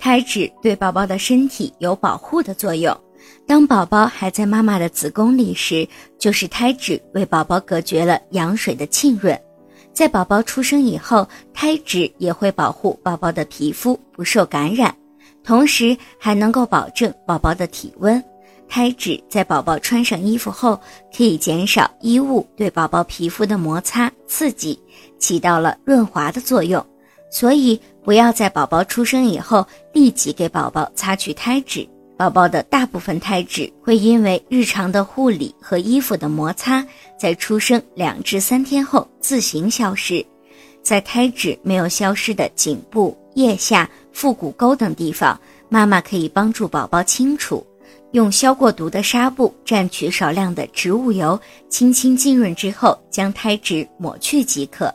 胎脂对宝宝的身体有保护的作用。当宝宝还在妈妈的子宫里时，就是胎脂为宝宝隔绝了羊水的浸润。在宝宝出生以后，胎脂也会保护宝宝的皮肤不受感染，同时还能够保证宝宝的体温。胎脂在宝宝穿上衣服后，可以减少衣物对宝宝皮肤的摩擦刺激，起到了润滑的作用。所以，不要在宝宝出生以后立即给宝宝擦去胎脂。宝宝的大部分胎脂会因为日常的护理和衣服的摩擦，在出生两至三天后自行消失。在胎脂没有消失的颈部、腋下、腹股沟等地方，妈妈可以帮助宝宝清除，用消过毒的纱布蘸取少量的植物油，轻轻浸润之后，将胎脂抹去即可。